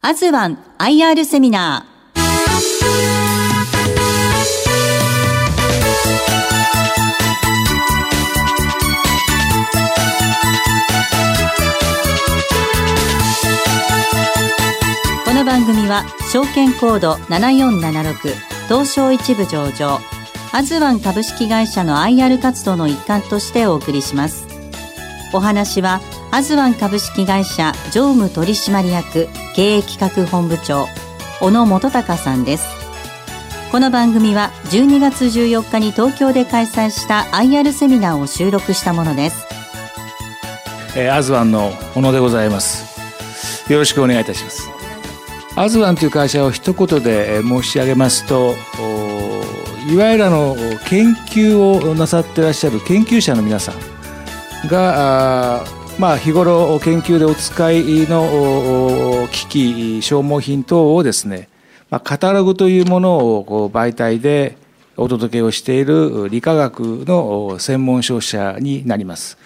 アズワン IR セミナー。この番組は証券コード7476東証一部上場アズワン株式会社の IR 活動の一環としてお送りしますお話はアズワン株式会社常務取締役経営企画本部長小野元隆さんです。この番組は12月14日に東京で開催した IR セミナーを収録したものです。えーアズワンの小野でございます。よろしくお願いいたします。アズワンという会社を一言で申し上げますといわゆるあの研究をなさってらっしゃる研究者の皆さんがまあ日頃研究でお使いの機器消耗品等をですね、まあ、カタログというものをこう媒体でお届けをしている理化学の専門商社になります。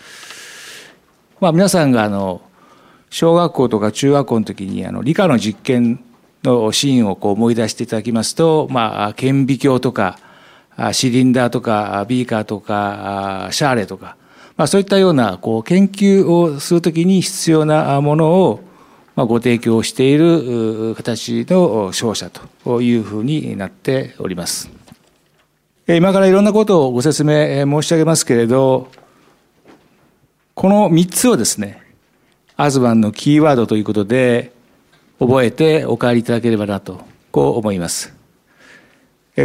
まあ、皆さんがあの小学校とか中学校の時にあの理科の実験のシーンをこう思い出していただきますと、まあ、顕微鏡とかシリンダーとかビーカーとかシャーレとか、まあ、そういったようなこう研究をする時に必要なものをまあご提供している形の商社というふうになっております。今からいろんなことをご説明申し上げますけれど、この3つをですね、アズワンのキーワードということで、覚えてお帰りいただければなと、こう思います。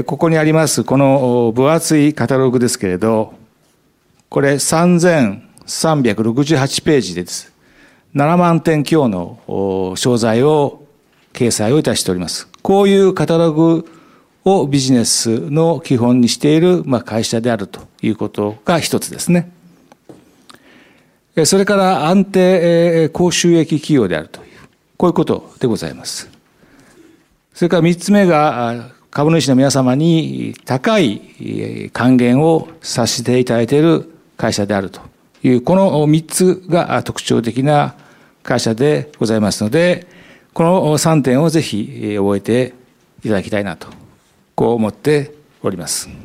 ここにあります、この分厚いカタログですけれど、これ3368ページです。7万点強のお商材を掲載をいたしております。こういうカタログをビジネスの基本にしている、まあ、会社であるということが一つですね。それから安定高収益企業であるという、こういうことでございます。それから三つ目が、株主の皆様に高い還元をさせていただいている会社であるという、この三つが特徴的な会社でございますので、この三点をぜひ覚えていただきたいなと、こう思っております。こ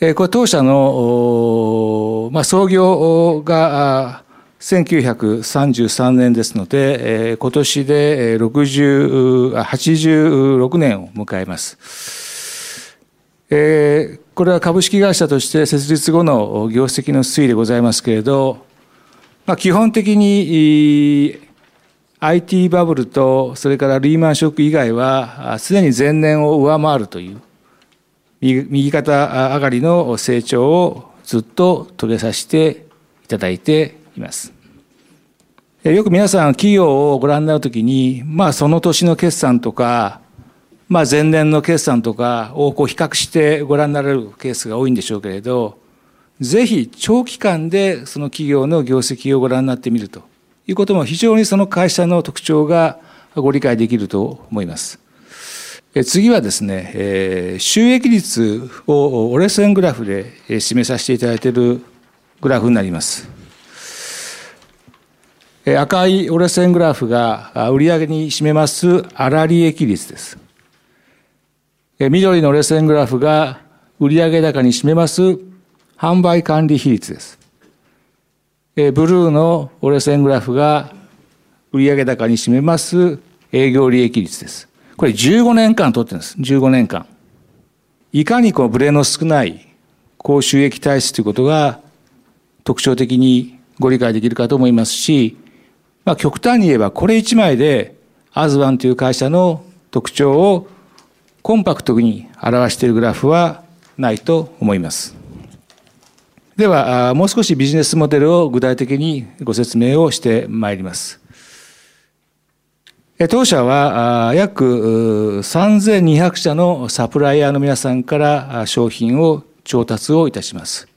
れ当社の、ま、創業が1933年ですので、今年で60 86年を迎えます。えーこれは株式会社として設立後の業績の推移でございますけれど、まあ、基本的に IT バブルとそれからリーマンショック以外はあすでに前年を上回るという右肩上がりの成長をずっと遂げさせていただいています。よく皆さん企業をご覧になるときに、まあその年の決算とか、まあ前年の決算とかをこう比較してご覧になられるケースが多いんでしょうけれど、ぜひ長期間でその企業の業績をご覧になってみるということも非常にその会社の特徴がご理解できると思います。次はですね、えー収益率を折れ線グラフで示させていただいているグラフになります。赤い折れ線グラフがあ売上に占めます粗利益率です。緑の折れ線グラフが売上高に占めます販売管理比率です。ブルーの折れ線グラフが売上高に占めます営業利益率です。これ15年間取ってるんです。15年間。いかにこうブレの少ない高収益体質ということが特徴的にご理解できるかと思いますし、まあ極端に言えばこれ一枚でアズワンという会社の特徴をコンパクトに表しているグラフはないと思います。では、もう少しビジネスモデルを具体的にご説明をしてまいります。当社は約3200社のサプライヤーの皆さんから商品を調達をいたします。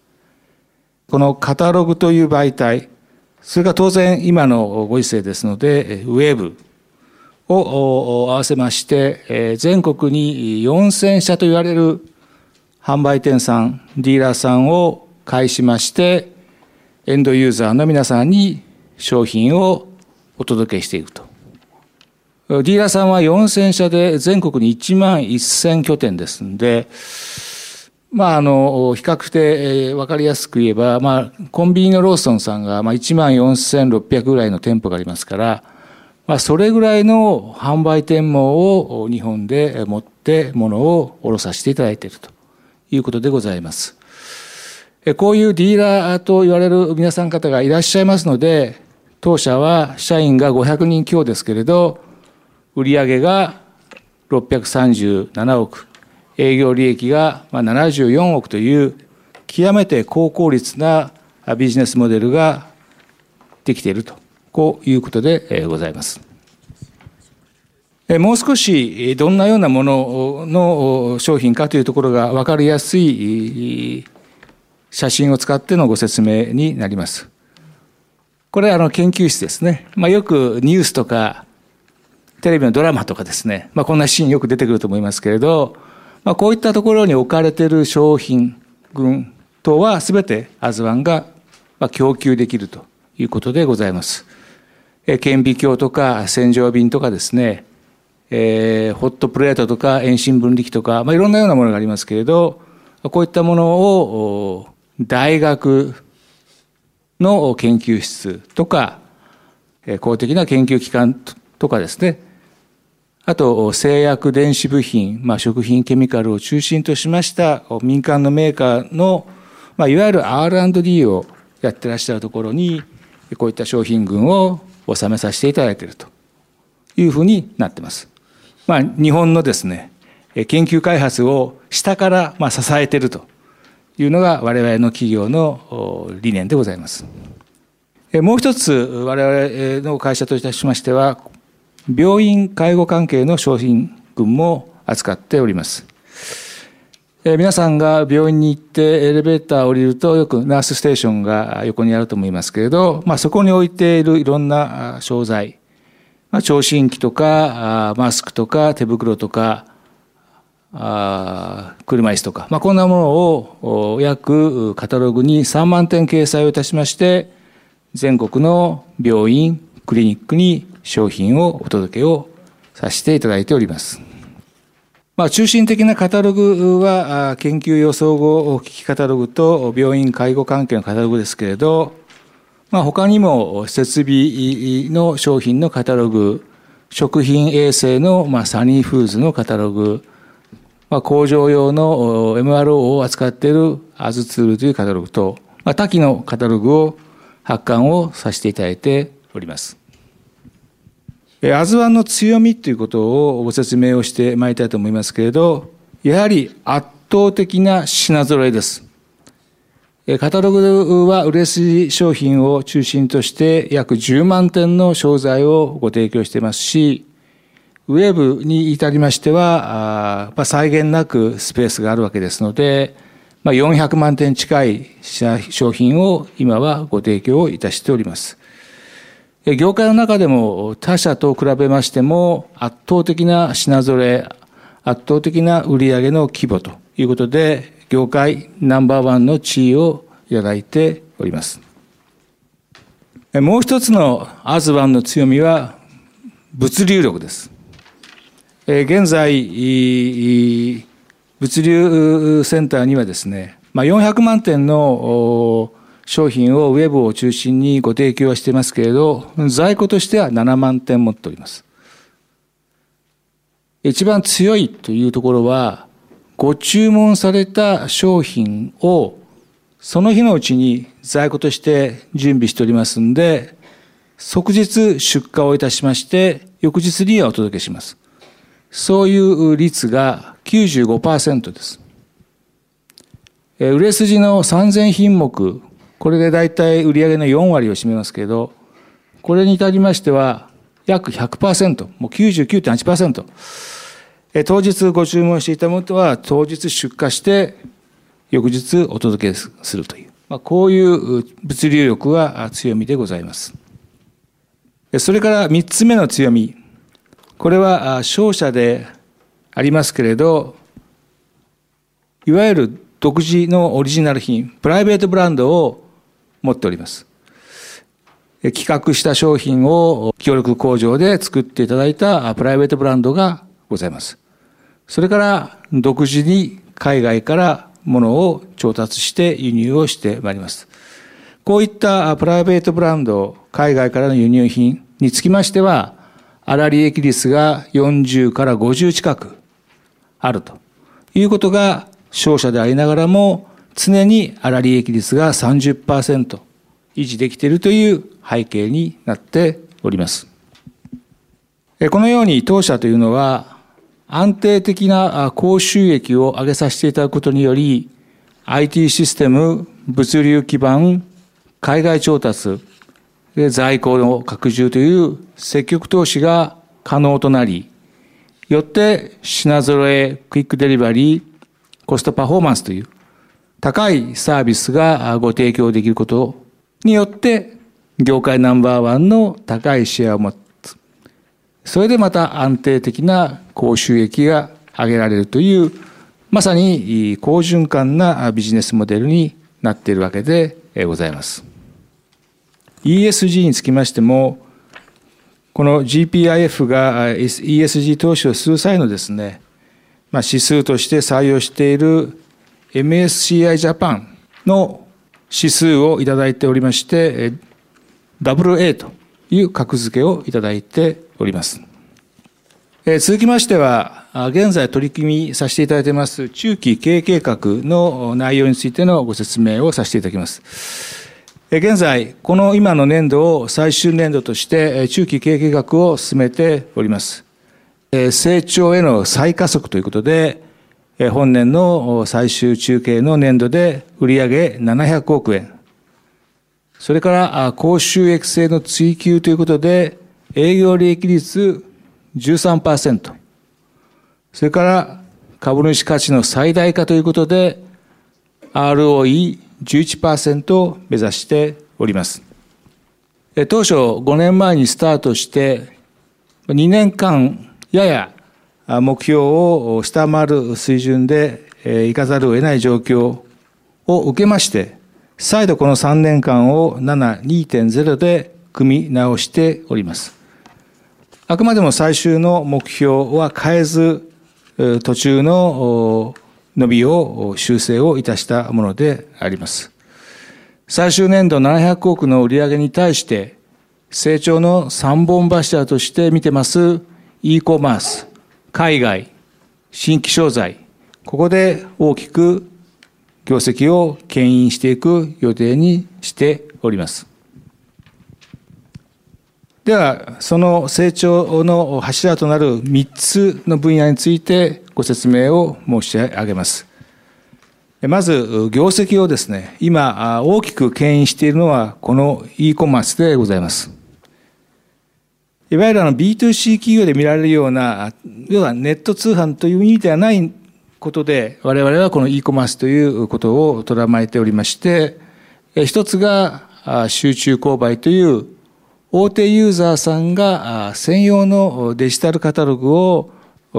このカタログという媒体、それから当然今のご時世ですので、ウェブを合わせまして、全国に4000社と言われる販売店さん、ディーラーさんを介しまして、エンドユーザーの皆さんに商品をお届けしていくと。ディーラーさんは4000社で全国に1万1000拠点ですんで、まあ、あの、比較的分かりやすく言えば、まあ、コンビニのローソンさんが、まあ、1万4600ぐらいの店舗がありますから、まあ、それぐらいの販売店舗を日本で持って物を卸させていただいているということでございます。こういうディーラーと言われる皆さん方がいらっしゃいますので、当社は社員が500人強ですけれど、売上が637億、営業利益が74億という極めて高効率なビジネスモデルができていると、こういうことでございます。もう少しどんなようなものの商品かというところが分かりやすい写真を使ってのご説明になります。これあの研究室ですね。まあ、よくニュースとかテレビのドラマとかですね、まあ、こんなシーンよく出てくると思いますけれど、まあ、こういったところに置かれている商品群等は全てアズワンが供給できるということでございます。顕微鏡とか洗浄瓶とかですね、えー、ホットプレートとか遠心分離機とか、まあ、いろんなようなものがありますけれど、こういったものを大学の研究室とか、公的な研究機関とかですね、あと、製薬電子部品、まあ、食品ケミカルを中心としました民間のメーカーの、まあ、いわゆる R&D をやってらっしゃるところに、こういった商品群を収めさせていただいているというふうになっています。まあ、日本のですね、研究開発を下からまあ支えているというのが我々の企業の理念でございます。もう一つ我々の会社といたしましては、病院介護関係の商品群も扱っております。え皆さんが病院に行ってエレベーター降りるとよくナースステーションが横にあると思いますけれど、まあ、そこに置いているいろんな商材、まあ、聴診器とかマスクとか手袋とかあ車椅子とか、まあ、こんなものを約カタログに3万点掲載をいたしまして全国の病院クリニックに商品をお届けをさせていただいております。まあ、中心的なカタログは、研究用総合機器カタログと病院介護関係のカタログですけれど、まあ、他にも設備の商品のカタログ、食品衛生の、まあ、サニーフーズのカタログ、まあ、工場用の MRO を扱っているアズツールというカタログと、まあ、多岐のカタログを発刊をさせていただいております。アズワンの強みということをご説明をしてまいりたいと思いますけれど、やはり圧倒的な品揃えです。カタログは売れ筋商品を中心として約10万点の商材をご提供していますし、ウェブに至りましては、まあ、際限なくスペースがあるわけですので、まあ、400万点近い商品を今はご提供いたしております。業界の中でも他社と比べましても圧倒的な品揃え、圧倒的な売上の規模ということで、業界ナンバーワンの地位をいただいております。もう一つのアズワンの強みは物流力です。現在、物流センターにはですね、400万点の商品をウェブを中心にご提供はしていますけれど、在庫としては7万点持っております。一番強いというところは、ご注文された商品をその日のうちに在庫として準備しておりますんで、即日出荷をいたしまして、翌日にはお届けします。そういう率が95%です。売れ筋の3000品目これで大体売上の4割を占めますけど、これに至りましては、約100%、もう99.8%。当日ご注文していたものは当日出荷して翌日お届けするという、まあ、こういう物流力は強みでございます。それから3つ目の強み。これは商社でありますけれど、いわゆる独自のオリジナル品、プライベートブランドを持っております。企画した商品を協力工場で作っていただいたプライベートブランドがございます。それから独自に海外から物を調達して輸入をしてまいります。こういったプライベートブランド、海外からの輸入品につきましては、粗利益率が40から50近くあるということが商社でありながらも常に粗利益率が30%維持できているという背景になっております。このように当社というのは安定的な高収益を上げさせていただくことにより IT システム、物流基盤、海外調達、在庫の拡充という積極投資が可能となり、よって品揃え、クイックデリバリー、コストパフォーマンスという高いサービスがご提供できることによって、業界ナンバーワンの高いシェアを持つ。それでまた安定的な高収益が上げられるという、まさに好循環なビジネスモデルになっているわけでございます。ESG につきましても、この GPIF が ESG 投資をする際のですね、まあ、指数として採用している MSCI ジャパンの指数をいただいておりまして、WA という格付けをいただいております。続きましては、現在取り組みさせていただいています中期経営計画の内容についてのご説明をさせていただきます。現在、この今の年度を最終年度として中期経営計画を進めております。成長への再加速ということで、本年の最終中継の年度で売上700億円。それから高収益性の追求ということで営業利益率13%。それから株主価値の最大化ということで ROE11% を目指しております。当初5年前にスタートして2年間やや目標を下回る水準でいかざるを得ない状況を受けまして、再度この3年間を7、2.0で組み直しております。あくまでも最終の目標は変えず、途中の伸びを修正をいたしたものであります。最終年度700億の売上に対して、成長の3本柱として見てます e コマース、海外、新規商材、ここで大きく業績を牽引していく予定にしております。では、その成長の柱となる3つの分野についてご説明を申し上げます。まず、業績をですね、今大きく牽引しているのはこの e コマースでございます。いわゆるあの B2C 企業で見られるような、要はネット通販という意味ではないことで、我々はこの e コマースということを捉まえておりまして、一つが集中購買という大手ユーザーさんが専用のデジタルカタログを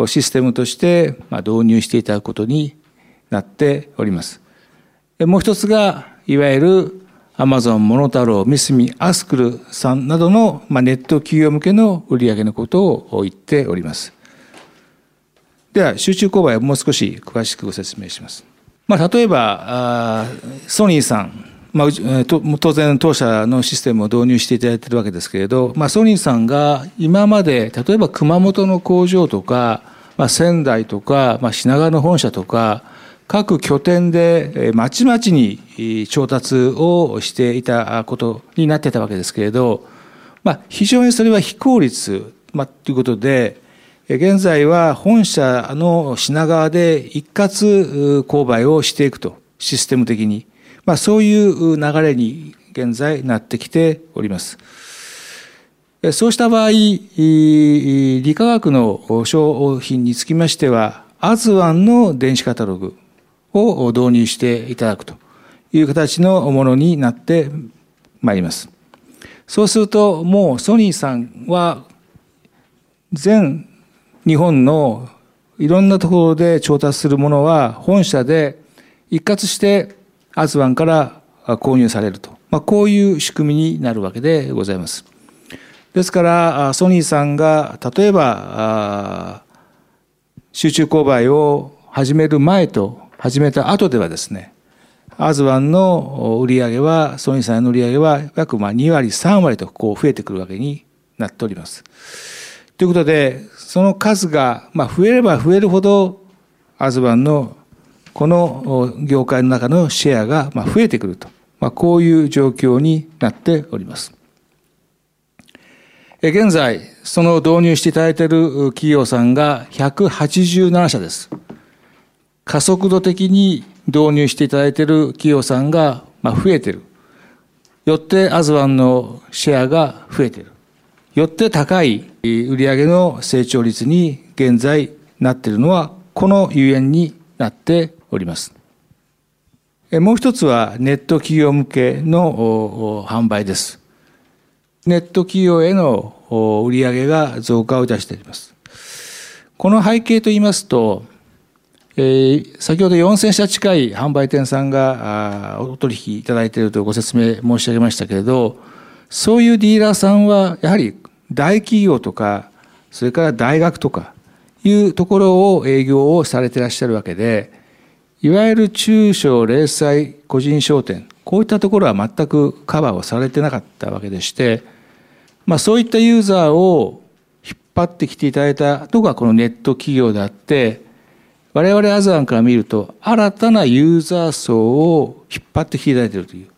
システムとして導入していただくことになっております。もう一つが、いわゆるアマゾン、モノタロウ、ミスミ、アスクルさんなどの、まあ、ネット企業向けの売上のことを言っております。では、集中購買をもう少し詳しくご説明します。まあ、例えば、ソニーさん、まあ、当然当社のシステムを導入していただいているわけですけれど、まあ、ソニーさんが今まで、例えば熊本の工場とか、まあ、仙台とか、まあ、品川の本社とか、各拠点でまちまちに調達をしていたことになってたわけですけれど、まあ、非常にそれは非効率、まあ、ということで、現在は本社の品川で一括購買をしていくと、システム的に。まあ、そういう流れに現在なってきております。そうした場合、理化学の商品につきましては、アズワンの電子カタログ、を導入していただくという形のものになってまいります。そうすると、もうソニーさんは全日本のいろんなところで調達するものは本社で一括してアズワンから購入されるとまあ、こういう仕組みになるわけでございます。ですから、ソニーさんが例えば、集中購買を始める前と始めた後ではですね、アズワンの売り上げは、ソニーさんの売り上げは約まあ2割、3割とこう増えてくるわけになっております。ということで、その数がまあ増えれば増えるほど、アズワンのこの業界の中のシェアがまあ増えてくると、まあ、こういう状況になっております。現在、その導入していただいている企業さんが187社です。加速度的に導入していただいている企業さんが増えている。よってアズワンのシェアが増えている。よって高い売上の成長率に現在なっているのは、このゆえんになっております。もう一つはネット企業向けの販売です。ネット企業への売上が増加をいたしております。この背景といいますと、え、先ほど4000社近い販売店さんがお取引いただいているとご説明申し上げましたけれど、そういうディーラーさんはやはり大企業とか、それから大学とかいうところを営業をされてらっしゃるわけで、いわゆる中小零細個人商店、こういったところは全くカバーをされてなかったわけでして、まあ、そういったユーザーを引っ張ってきていただいたのがこのネット企業であって、我々アザンから見ると新たなユーザー層を引っ張ってきていているという、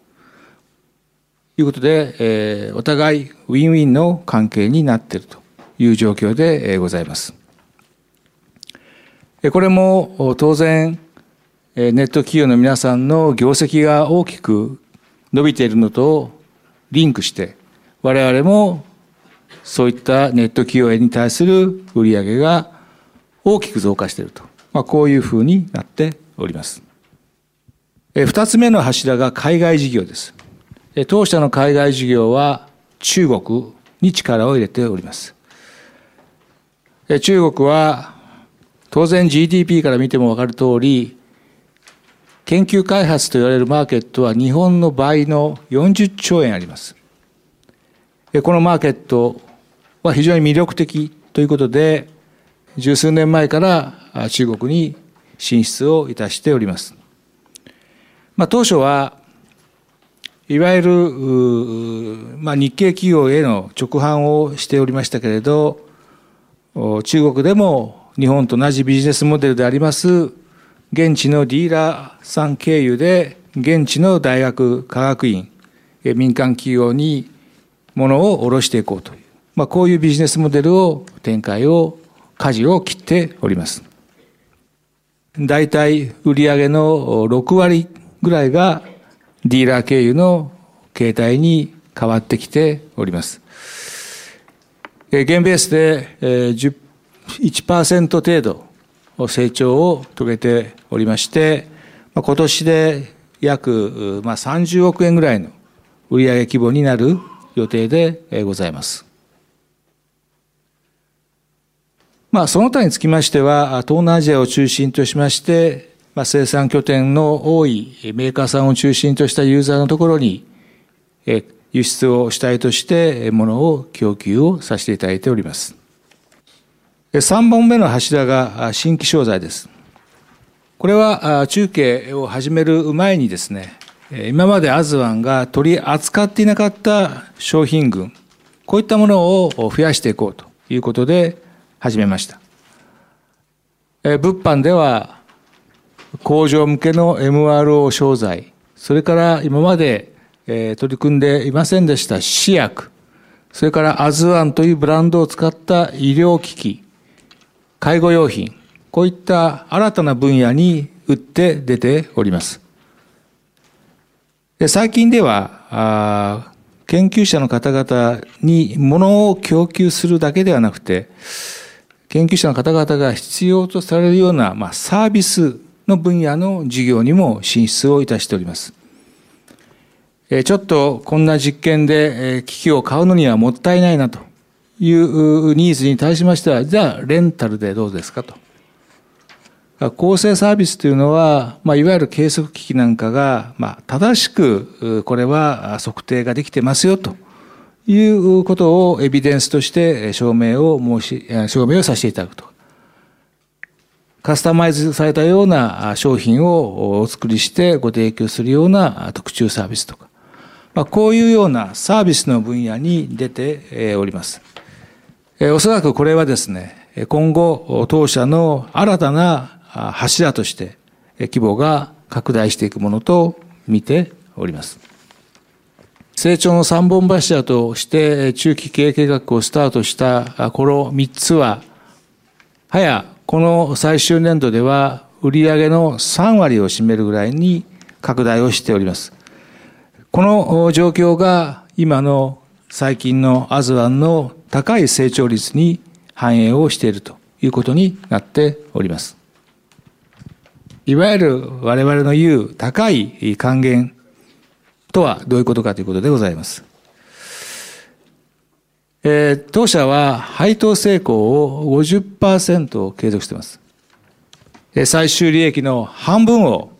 いうことで、えー、お互いウィンウィンの関係になっているという状況でございます。これも当然ネット企業の皆さんの業績が大きく伸びているのとリンクして、我々もそういったネット企業に対する売り上げが大きく増加していると。まあ、こういうふうになっております。二つ目の柱が海外事業です。当社の海外事業は中国に力を入れております。中国は当然 GDP から見てもわかる通り研究開発と言われるマーケットは日本の倍の40兆円あります。このマーケットは非常に魅力的ということで、十数年前から中国に進出をいたしております。まあ、当初はいわゆる、まあ、日系企業への直販をしておりましたけれど、中国でも日本と同じビジネスモデルであります現地のディーラーさん経由で、現地の大学、科学院、民間企業に物を卸していこうという、まあ、こういうビジネスモデルを展開を、舵を切っております。大体売上の6割ぐらいがディーラー経由の形態に変わってきております。現ベースで1%程度成長を遂げておりまして、今年で約30億円ぐらいの売上規模になる予定でございます。まあ、その他につきましては、東南アジアを中心としまして、まあ、生産拠点の多いメーカーさんを中心としたユーザーのところに、え輸出を主体として物を供給をさせていただいております。3本目の柱が新規商材です。これは中継を始める前にですね、今までアズワンが取り扱っていなかった商品群、こういったものを増やしていこうということで始めました。え物販では工場向けの MRO 商材、それから今まで取り組んでいませんでした試薬、それからアズワンというブランドを使った医療機器、介護用品、こういった新たな分野に打って出ております。で最近では研究者の方々に物を供給するだけではなくて、研究者の方々が必要とされるような、まあ、サービスの分野の事業にも進出をいたしております。ちょっとこんな実験で機器を買うのにはもったいないなというニーズに対しましては、じゃあレンタルでどうですかと。構成サービスというのは、まあ、いわゆる計測機器なんかが、まあ、正しくこれは測定ができてますよということをエビデンスとして証明を申し、証明をさせていただくと。カスタマイズされたような商品をお作りしてご提供するような特注サービスとか、まあ、こういうようなサービスの分野に出ております。おそらくこれはですね、今後当社の新たな柱として規模が拡大していくものと見ております。成長の三本柱として中期経営計画をスタートしたこの三つは、はやこの最終年度では売上の3割を占めるぐらいに拡大をしております。この状況が今の最近のアズワンの高い成長率に反映をしているということになっております。いわゆる我々の言う高い還元とはどういうことかということでございます。えー、当社は配当成功を50%継続しています。最終利益の半分を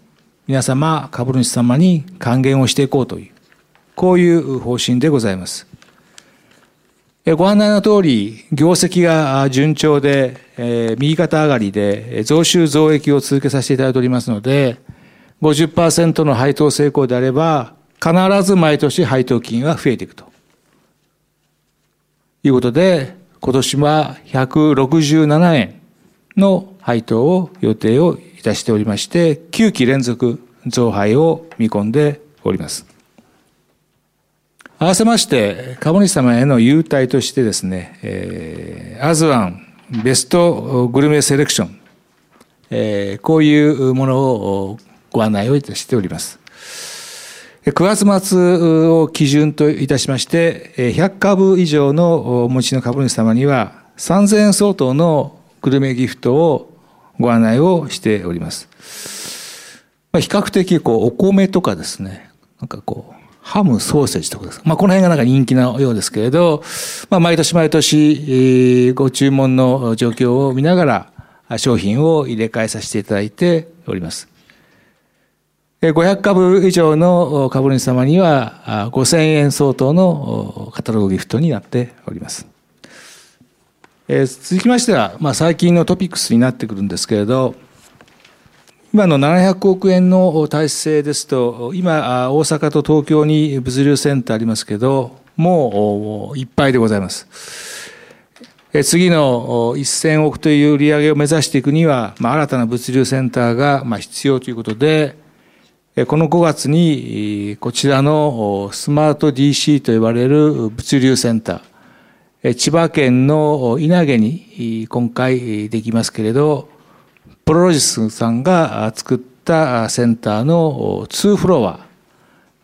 皆様、株主様に還元をしていこうという、こういう方針でございます。ご案内の通り、業績が順調で、えー、右肩上がりで、増収増益を続けさせていただいておりますので、50%の配当成功であれば、必ず毎年配当金は増えていくと。いうことで、今年は167円の配当を予定をいたしておりまして、9期連続増配を見込んでおります。合わせまして、株主様への優待としてですね、えー、アズワンベストグルメセレクション、えー、こういうものをご案内をいたしております。9月末を基準といたしまして、100株以上のお持ちの株主様には3000円相当のグルメギフトをご案内をしております。比較的こうお米とかですね、なんかこう、ハム、ソーセージとかです。まあ、この辺がなんか人気なようですけれど、まあ、毎年毎年、ご注文の状況を見ながら、商品を入れ替えさせていただいております。500株以上の株主様には、5000円相当のカタログギフトになっております。続きましては、まあ、最近のトピックスになってくるんですけれど、今の700億円の体制ですと、今、大阪と東京に物流センターありますけど、もういっぱいでございます。次の1000億という売り上げを目指していくには、まあ、新たな物流センターが必要ということで、この5月にこちらのスマート DC と呼ばれる物流センター、千葉県の稲毛に今回できますけれど、プロロジスさんが作ったセンターの2フロア、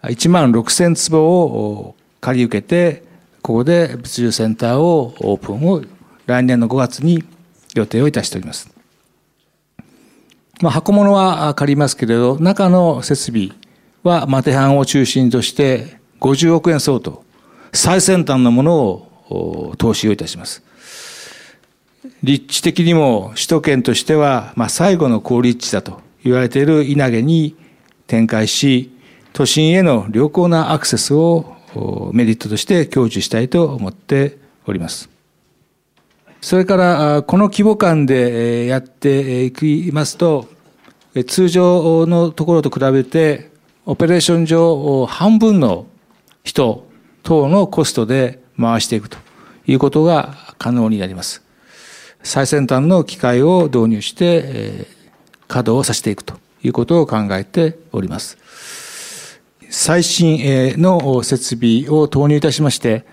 1万6000坪を借り受けて、ここで物流センターをオープンを来年の5月に予定をいたしております。まあ、箱物は借りますけれど、中の設備はマテハンを中心として50億円相当、最先端のものを投資をいたします。立地的にも首都圏としては、まあ、最後の高立地だと言われている稲毛に展開し、都心への良好なアクセスをメリットとして享受したいと思っております。それから、この規模感でやっていきますと、通常のところと比べて、オペレーション上半分の人等のコストで回していくということが可能になります。最先端の機械を導入して、稼働をさせていくということを考えております。最新の設備を投入いたしまして、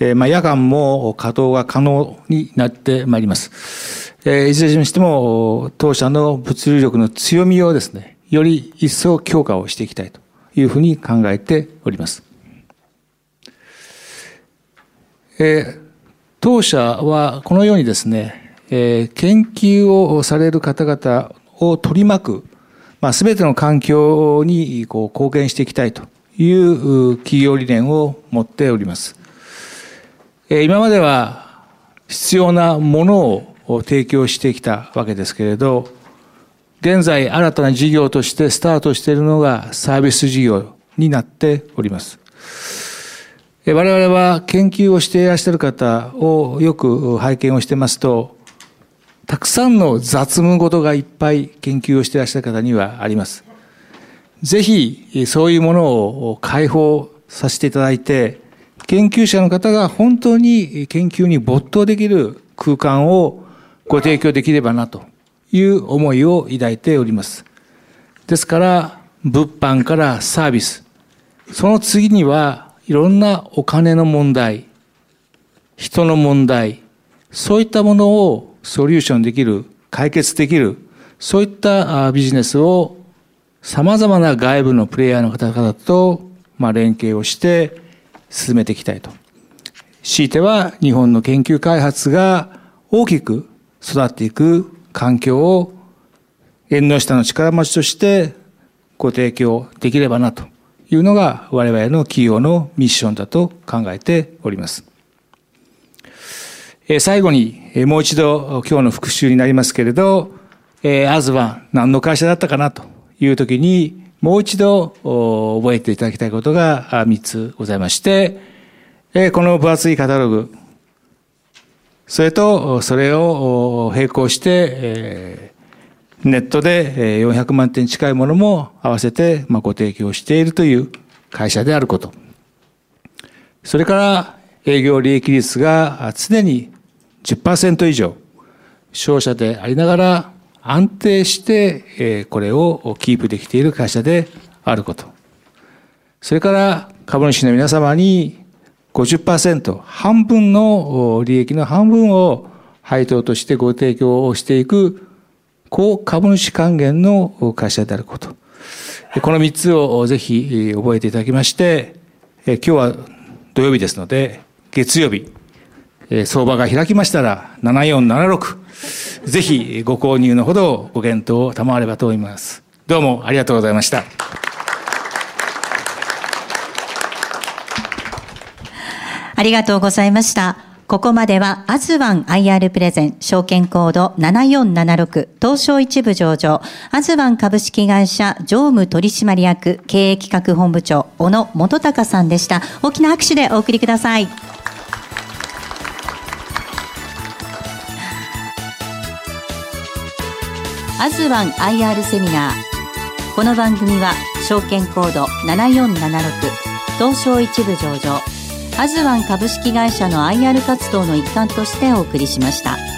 え、まあ、夜間も稼働が可能になってまいります。え、いずれにしても、当社の物流力の強みをですね、より一層強化をしていきたいというふうに考えております。え、当社はこのようにですね、え、研究をされる方々を取り巻く、まあ、全ての環境にこう貢献していきたいという企業理念を持っております。今までは必要なものを提供してきたわけですけれど、現在新たな事業としてスタートしているのがサービス事業になっております。我々は研究をしていらっしゃる方をよく拝見をしてますと、たくさんの雑務事がいっぱい研究をしていらっしゃる方にはあります。ぜひ、そういうものを解放させていただいて、研究者の方が本当に研究に没頭できる空間をご提供できればなという思いを抱いております。ですから、物販からサービス、その次にはいろんなお金の問題、人の問題、そういったものをソリューションできる、解決できる、そういったビジネスを様々な外部のプレイヤーの方々と、連携をして進めていきたいと。強いては日本の研究開発が大きく育っていく環境を縁の下の力持ちとしてご提供できればなというのが我々の企業のミッションだと考えております。最後にもう一度今日の復習になりますけれど、アズは何の会社だったかなという時にもう一度覚えていただきたいことが3つございまして、この分厚いカタログ、それと、それを並行して、ネットで400万点近いものも合わせてご提供しているという会社であること。それから営業利益率が常に10%以上、商社でありながら安定してこれをキープできている会社であること。それから株主の皆様に50%、半分の利益の半分を配当としてご提供をしていく高株主還元の会社であること。この3つをぜひ覚えていただきまして、今日は土曜日ですので、月曜日、相場が開きましたら7476、ぜひご購入のほどご検討を賜ればと思います。どうもありがとうございました。ありがとうございました。ここまでは、アズワン IR プレゼン、証券コード7476、東証一部上場、アズワン株式会社常務取締役経営企画本部長、小野元隆さんでした。大きな拍手でお送りください。アズワン IR セミナー。この番組は、証券コード7476、東証一部上場、アズワン株式会社の IR 活動の一環としてお送りしました。